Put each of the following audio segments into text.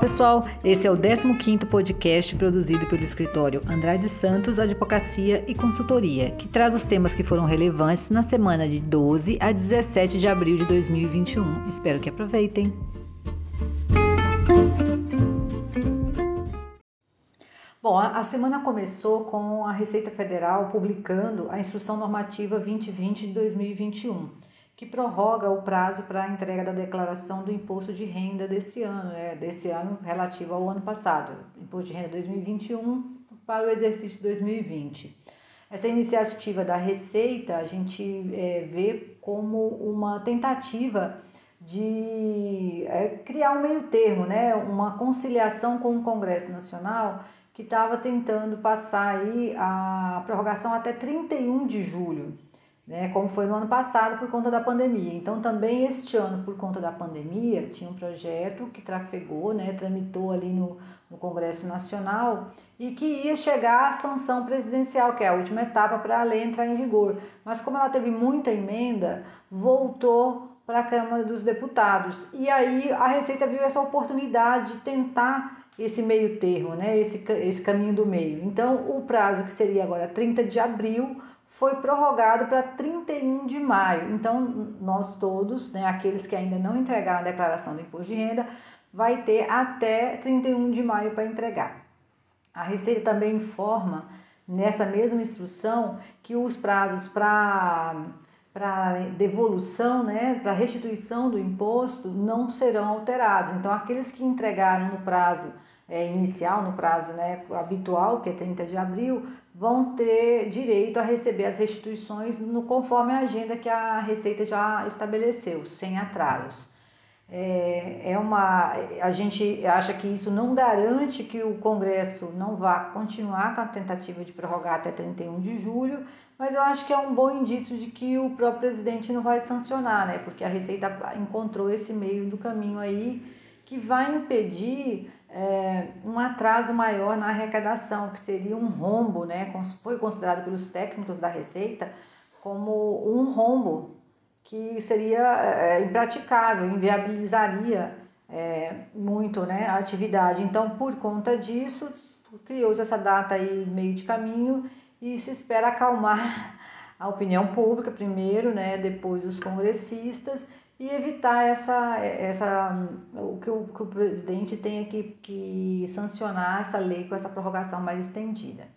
Pessoal, esse é o 15º podcast produzido pelo escritório Andrade Santos Advocacia e Consultoria, que traz os temas que foram relevantes na semana de 12 a 17 de abril de 2021. Espero que aproveitem. Bom, a semana começou com a Receita Federal publicando a Instrução Normativa 2020 de 2021 que prorroga o prazo para a entrega da declaração do imposto de renda desse ano, né, desse ano relativo ao ano passado, imposto de renda 2021 para o exercício 2020. Essa iniciativa da Receita a gente é, vê como uma tentativa de é, criar um meio termo, né, uma conciliação com o Congresso Nacional que estava tentando passar aí a prorrogação até 31 de julho né, como foi no ano passado por conta da pandemia. Então, também este ano, por conta da pandemia, tinha um projeto que trafegou, né, tramitou ali no, no Congresso Nacional e que ia chegar à sanção presidencial, que é a última etapa para a lei entrar em vigor. Mas, como ela teve muita emenda, voltou para a Câmara dos Deputados. E aí a Receita viu essa oportunidade de tentar esse meio termo, né, esse, esse caminho do meio. Então, o prazo que seria agora 30 de abril foi prorrogado para 31 de maio. Então, nós todos, né, aqueles que ainda não entregaram a declaração do imposto de renda, vai ter até 31 de maio para entregar. A Receita também informa nessa mesma instrução que os prazos para para devolução, né, para restituição do imposto não serão alterados. Então, aqueles que entregaram no prazo é, inicial, no prazo né, habitual, que é 30 de abril, vão ter direito a receber as restituições no, conforme a agenda que a Receita já estabeleceu, sem atrasos. É, é uma, a gente acha que isso não garante que o Congresso não vá continuar com a tentativa de prorrogar até 31 de julho, mas eu acho que é um bom indício de que o próprio presidente não vai sancionar, né? Porque a Receita encontrou esse meio do caminho aí que vai impedir é, um atraso maior na arrecadação, que seria um rombo, né? Foi considerado pelos técnicos da Receita como um rombo que seria é, impraticável, inviabilizaria é, muito né, a atividade. Então, por conta disso, criou-se essa data aí meio de caminho e se espera acalmar a opinião pública primeiro, né, depois os congressistas e evitar essa, essa o que o, que o presidente tenha que, que sancionar essa lei com essa prorrogação mais estendida.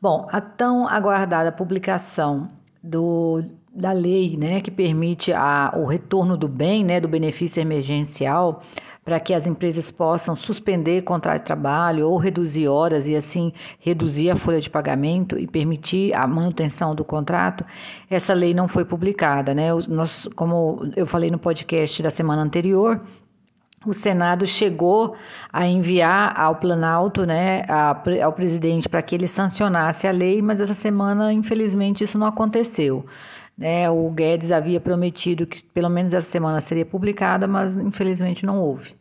Bom, a tão aguardada publicação do, da lei né, que permite a, o retorno do bem, né, do benefício emergencial, para que as empresas possam suspender contrato de trabalho ou reduzir horas e assim reduzir a folha de pagamento e permitir a manutenção do contrato, essa lei não foi publicada, né? Nós, como eu falei no podcast da semana anterior, o Senado chegou a enviar ao Planalto, né, ao presidente, para que ele sancionasse a lei, mas essa semana, infelizmente, isso não aconteceu. Né? O Guedes havia prometido que pelo menos essa semana seria publicada, mas infelizmente não houve.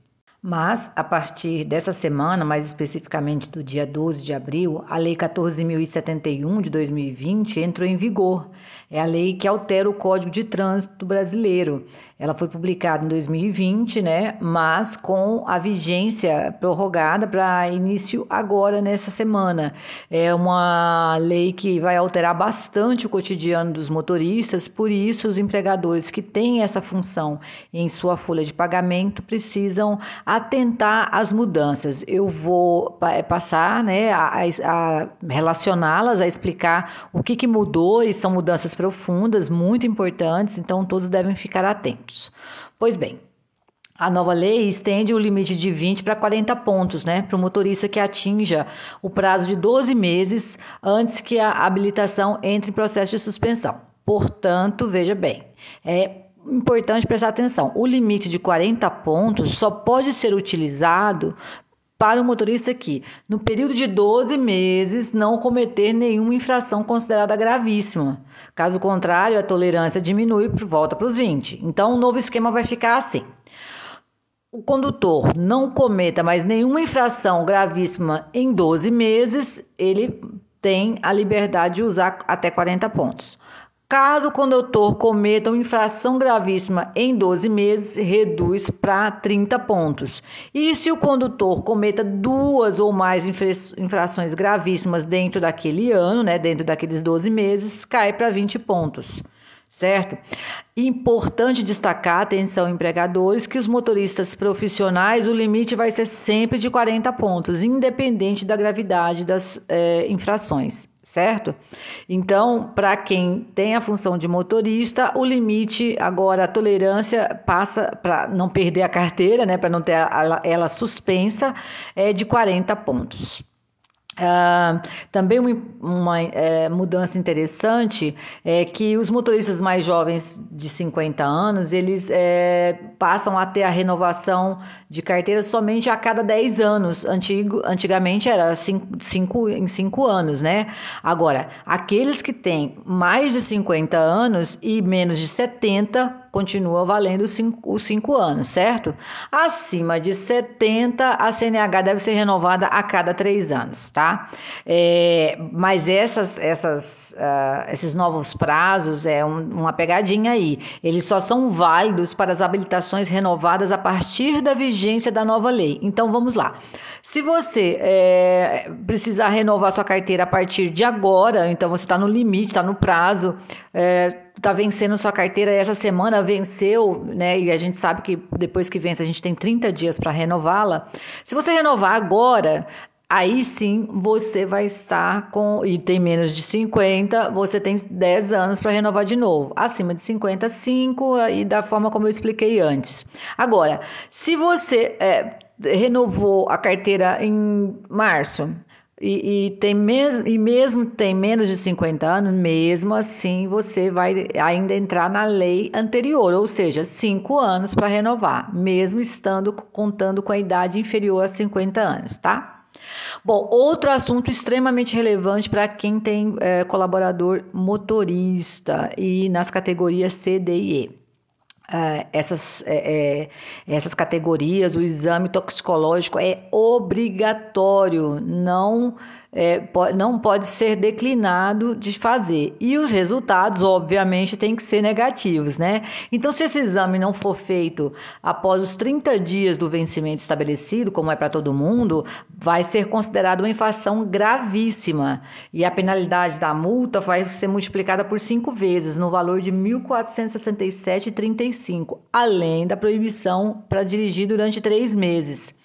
Mas, a partir dessa semana, mais especificamente do dia 12 de abril, a Lei 14.071 de 2020 entrou em vigor. É a lei que altera o Código de Trânsito brasileiro. Ela foi publicada em 2020, né? Mas com a vigência prorrogada para início agora nessa semana. É uma lei que vai alterar bastante o cotidiano dos motoristas, por isso os empregadores que têm essa função em sua folha de pagamento precisam atentar às mudanças. Eu vou passar, né, a, a relacioná-las, a explicar o que, que mudou e são mudanças profundas, muito importantes, então todos devem ficar atentos. Pois bem, a nova lei estende o limite de 20 para 40 pontos, né, para o motorista que atinja o prazo de 12 meses antes que a habilitação entre em processo de suspensão. Portanto, veja bem, é importante prestar atenção. O limite de 40 pontos só pode ser utilizado para o motorista que, no período de 12 meses, não cometer nenhuma infração considerada gravíssima. Caso contrário, a tolerância diminui e volta para os 20. Então, o novo esquema vai ficar assim. O condutor não cometa mais nenhuma infração gravíssima em 12 meses, ele tem a liberdade de usar até 40 pontos. Caso o condutor cometa uma infração gravíssima em 12 meses, reduz para 30 pontos. E se o condutor cometa duas ou mais infrações gravíssimas dentro daquele ano, né, dentro daqueles 12 meses, cai para 20 pontos certo? Importante destacar, atenção empregadores, que os motoristas profissionais, o limite vai ser sempre de 40 pontos, independente da gravidade das é, infrações, certo? Então, para quem tem a função de motorista, o limite, agora a tolerância passa para não perder a carteira, né, para não ter ela, ela suspensa, é de 40 pontos. Uh, também uma, uma é, mudança interessante é que os motoristas mais jovens de 50 anos eles é, passam a ter a renovação de carteira somente a cada 10 anos. Antigo, antigamente era 5 em 5 anos, né? Agora, aqueles que têm mais de 50 anos e menos de 70 continua valendo os 5 anos, certo? Acima de 70, a CNH deve ser renovada a cada 3 anos, tá? É, mas essas, essas, uh, esses novos prazos é um, uma pegadinha aí. Eles só são válidos para as habilitações renovadas a partir da vigência da nova lei. Então vamos lá. Se você é, precisar renovar sua carteira a partir de agora, então você está no limite, está no prazo. É, está vencendo sua carteira essa semana, venceu, né? E a gente sabe que depois que vence a gente tem 30 dias para renová-la. Se você renovar agora, aí sim você vai estar com. E tem menos de 50, você tem 10 anos para renovar de novo. Acima de 50, 5, e da forma como eu expliquei antes. Agora, se você é, renovou a carteira em março e, e, tem mes e mesmo tem menos de 50 anos, mesmo assim você vai ainda entrar na lei anterior, ou seja, 5 anos para renovar, mesmo estando contando com a idade inferior a 50 anos, tá? Bom, outro assunto extremamente relevante para quem tem é, colaborador motorista e nas categorias C, D e E. Uh, essas, é, é, essas categorias, o exame toxicológico é obrigatório, não é, não pode ser declinado de fazer. E os resultados, obviamente, têm que ser negativos, né? Então, se esse exame não for feito após os 30 dias do vencimento estabelecido, como é para todo mundo, vai ser considerado uma infração gravíssima. E a penalidade da multa vai ser multiplicada por cinco vezes, no valor de R$ 1.467,35, além da proibição para dirigir durante três meses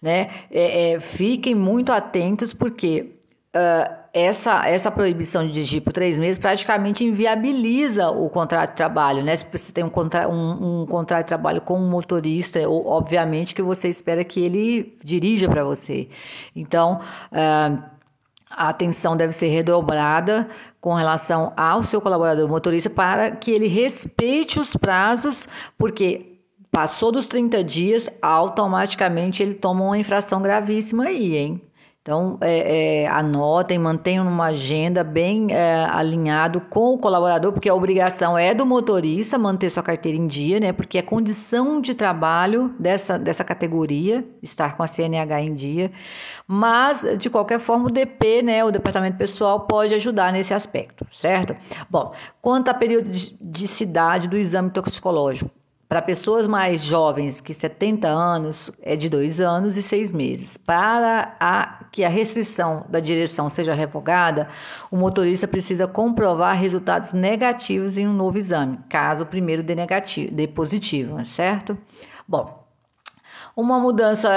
né? É, é, fiquem muito atentos porque uh, essa, essa proibição de dirigir por três meses praticamente inviabiliza o contrato de trabalho, né? Se você tem um, contra, um, um contrato de trabalho com um motorista, obviamente que você espera que ele dirija para você. Então, uh, a atenção deve ser redobrada com relação ao seu colaborador motorista para que ele respeite os prazos, porque Passou dos 30 dias, automaticamente ele toma uma infração gravíssima aí, hein? Então, é, é, anotem, mantenham uma agenda bem é, alinhado com o colaborador, porque a obrigação é do motorista manter sua carteira em dia, né? Porque é condição de trabalho dessa, dessa categoria estar com a CNH em dia. Mas, de qualquer forma, o DP, né, o Departamento Pessoal, pode ajudar nesse aspecto, certo? Bom, quanto à periodicidade do exame toxicológico, para pessoas mais jovens que 70 anos, é de dois anos e seis meses. Para a, que a restrição da direção seja revogada, o motorista precisa comprovar resultados negativos em um novo exame, caso o primeiro dê, negativo, dê positivo, certo? Bom, uma mudança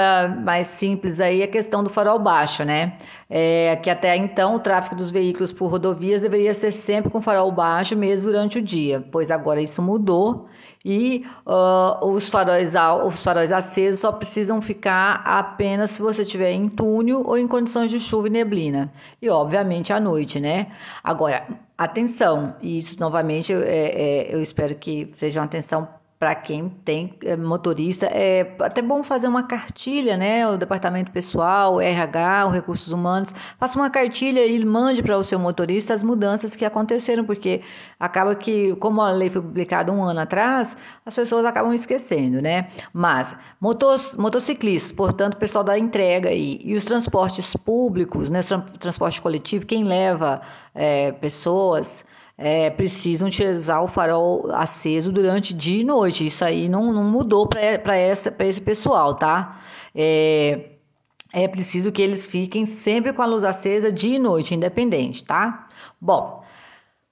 mais simples aí é a questão do farol baixo, né? É, que até então o tráfego dos veículos por rodovias deveria ser sempre com farol baixo, mesmo durante o dia, pois agora isso mudou e uh, os, faróis, os faróis acesos só precisam ficar apenas se você estiver em túnel ou em condições de chuva e neblina. E obviamente à noite, né? Agora, atenção, isso novamente é, é, eu espero que seja uma atenção para quem tem é, motorista. É até bom fazer uma cartilha, né? O departamento pessoal, o RH, os recursos humanos, faça uma cartilha e mande para o seu motorista as mudanças que aconteceram, porque acaba que, como a lei foi publicada um ano atrás, as pessoas acabam esquecendo, né? Mas motos, motociclistas, portanto, o pessoal da entrega e, e os transportes públicos, né? Transporte coletivo, quem leva é, pessoas é, precisam utilizar o farol aceso durante dia e noite. Isso aí não, não mudou para esse pessoal, tá? É, é preciso que eles fiquem sempre com a luz acesa dia e noite, independente, tá? Bom,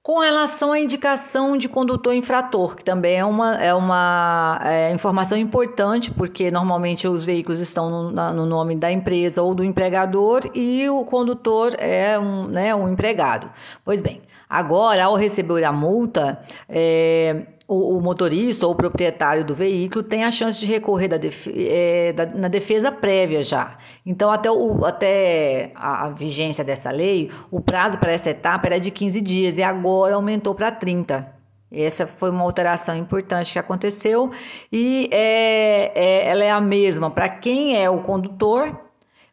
com relação à indicação de condutor infrator, que também é uma, é uma é, informação importante, porque normalmente os veículos estão no, na, no, nome da empresa ou do empregador e o condutor é um, né, um empregado. Pois bem, agora, ao receber a multa, é, o, motorista ou o proprietário do veículo tem a chance de recorrer da def, é, da, na defesa prévia já. Então, até, o, até a, a, vigência dessa lei, o prazo para essa etapa era de 15 dias e agora aumentou para 30. Essa foi uma alteração importante que aconteceu e é, é ela é a mesma para quem é o condutor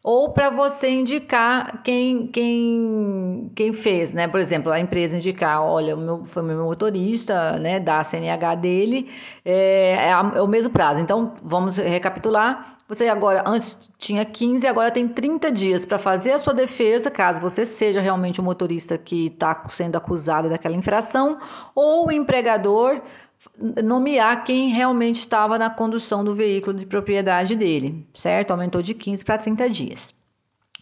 ou para você indicar quem, quem, quem fez, né? Por exemplo, a empresa indicar, olha, o meu, foi meu motorista, né? Da CNH dele, é, é, é o mesmo prazo. Então, vamos recapitular. Você agora, antes tinha 15, agora tem 30 dias para fazer a sua defesa, caso você seja realmente o motorista que está sendo acusado daquela infração, ou o empregador nomear quem realmente estava na condução do veículo de propriedade dele, certo? Aumentou de 15 para 30 dias.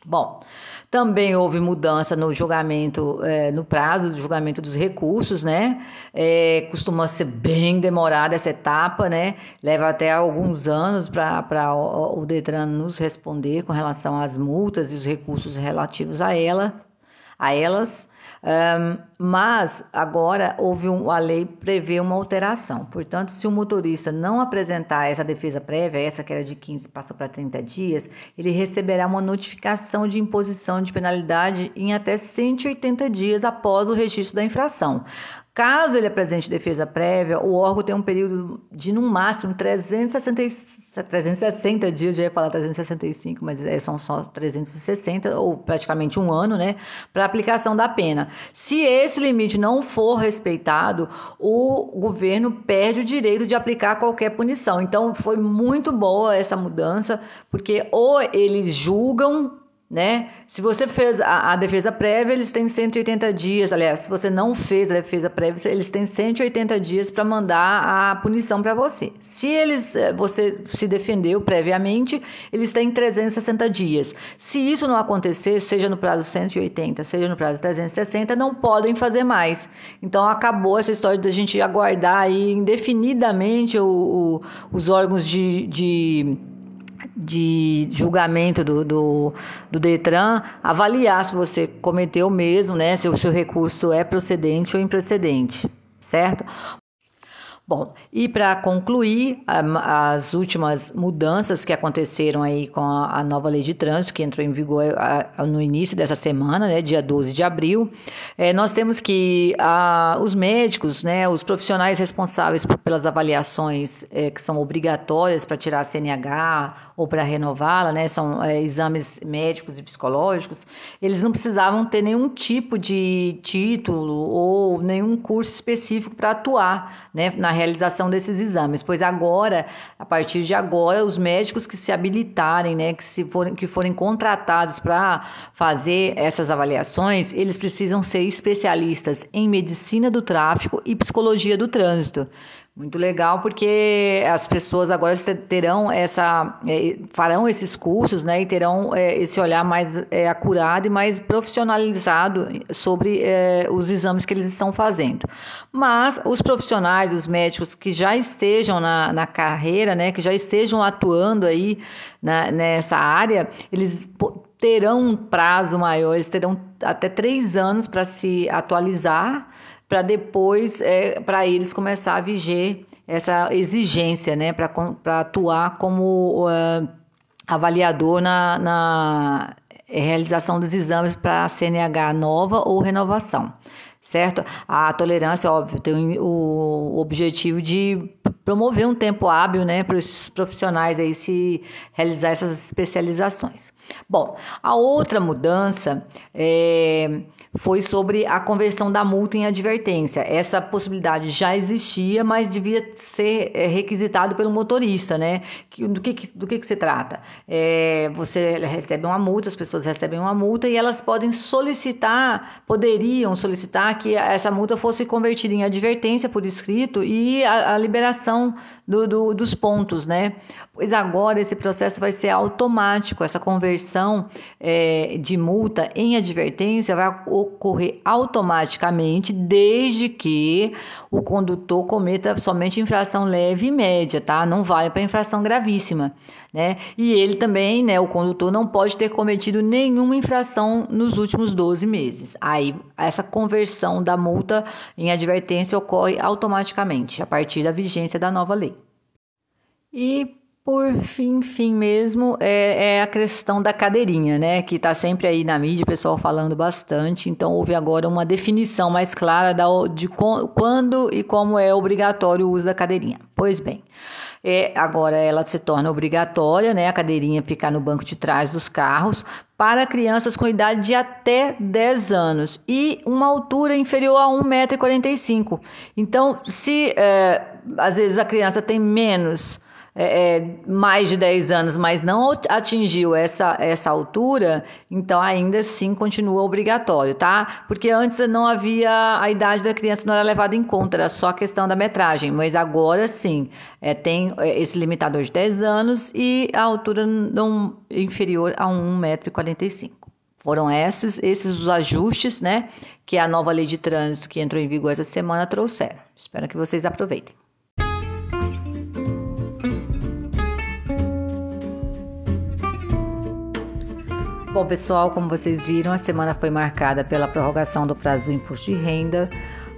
Bom, também houve mudança no julgamento, é, no prazo do julgamento dos recursos, né? É, costuma ser bem demorada essa etapa, né? Leva até alguns anos para o Detran nos responder com relação às multas e os recursos relativos a ela, a elas. Um, mas agora houve um, a lei prevê uma alteração. Portanto, se o motorista não apresentar essa defesa prévia, essa que era de 15 passou para 30 dias, ele receberá uma notificação de imposição de penalidade em até 180 dias após o registro da infração. Caso ele apresente defesa prévia, o órgão tem um período de, no máximo, 360, 360 dias, já ia falar 365, mas é, são só 360, ou praticamente um ano, né, para aplicação da pena. Se esse limite não for respeitado, o governo perde o direito de aplicar qualquer punição. Então, foi muito boa essa mudança, porque ou eles julgam né? Se você fez a, a, defesa prévia, eles têm 180 dias. Aliás, se você não fez a defesa prévia, eles têm 180 dias para mandar a punição para você. Se eles eh, você se defendeu previamente, eles têm 360 dias. Se isso não acontecer, seja no prazo 180, seja no prazo 360, não podem fazer mais. Então acabou essa história da gente aguardar aí indefinidamente o, o, os órgãos de, de de julgamento do, do, do, Detran avaliar se você cometeu mesmo, né? Se o seu recurso é procedente ou improcedente, certo? Bom, e para concluir, as últimas mudanças que aconteceram aí com a, nova lei de trânsito, que entrou em vigor no início dessa semana, né, dia 12 de abril, é, nós temos que os médicos, né, os profissionais responsáveis pelas avaliações é, que são obrigatórias para tirar a CNH ou para renová-la, né, são é, exames médicos e psicológicos, eles não precisavam ter nenhum tipo de título ou nenhum curso específico para atuar né, na realização desses exames, pois agora, a partir de agora, os médicos que se habilitarem, né, que, se forem, que forem contratados para fazer essas avaliações, eles precisam ser especialistas em medicina do tráfico e psicologia do trânsito. Muito legal, porque as pessoas agora terão essa, é, farão esses cursos, né, e terão é, esse olhar mais é, acurado e mais profissionalizado sobre os exames que eles estão fazendo. Mas os profissionais, os médicos que já estejam na, na carreira, né, que já estejam atuando aí na, nessa área, eles terão um prazo maior, eles terão até três anos para se atualizar para depois, é, para eles começar a viger essa exigência, né, para atuar como uh, avaliador na, na realização dos exames para CNH nova ou renovação, certo? A tolerância, óbvio, tem o objetivo de promover um tempo hábil, né, para os profissionais aí se realizar essas especializações. Bom, a outra mudança é, foi sobre a conversão da multa em advertência. Essa possibilidade já existia, mas devia ser é, requisitado pelo motorista, né? Do que, do que, que se trata? É, você recebe uma multa, as pessoas recebem uma multa e elas podem solicitar, poderiam solicitar que essa multa fosse convertida em advertência por escrito e a, a liberação coração do, do, dos pontos, né? Pois agora esse processo vai ser automático, essa conversão é, de multa em advertência vai ocorrer automaticamente, desde que o condutor cometa somente infração leve e média, tá? Não vai para infração gravíssima, né? E ele também, né, o condutor não pode ter cometido nenhuma infração nos últimos 12 meses. Aí essa conversão da multa em advertência ocorre automaticamente a partir da vigência da nova lei. E por fim, fim mesmo, é, é, a questão da cadeirinha, né? Que está sempre aí na mídia, o pessoal falando bastante. Então, houve agora uma definição mais clara da, de quando e como é obrigatório o uso da cadeirinha. Pois bem, é, agora ela se torna obrigatória, né? A cadeirinha ficar no banco de trás dos carros para crianças com idade de até 10 anos e uma altura inferior a 1,45m. Então, se é, às vezes a criança tem menos é, é, mais de 10 anos, mas não atingiu essa, essa altura, então ainda assim continua obrigatório, tá? Porque antes não havia a idade da criança, não era levada em conta, era só a questão da metragem, mas agora sim, é, tem é, esse limitador de 10 anos e a altura não inferior a 1,45m. Foram esses, esses os ajustes, né, que a nova lei de trânsito que entrou em vigor essa semana trouxeram. Espero que vocês aproveitem. Bom, pessoal, como vocês viram, a semana foi marcada pela prorrogação do prazo do imposto de renda,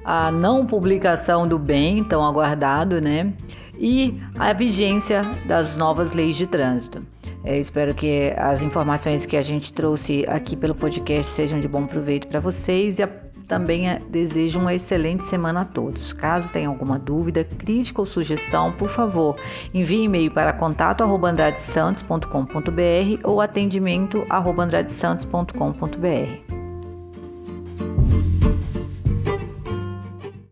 a não publicação do bem tão aguardado, né? E a vigência das novas leis de trânsito. É, espero que as informações que a gente trouxe aqui pelo podcast sejam de bom proveito para vocês e a também é, desejo uma excelente semana a todos. Caso tenha alguma dúvida, crítica ou sugestão, por favor, envie e-mail para contato@andradesantos.com.br ou atendimento@andradesantos.com.br.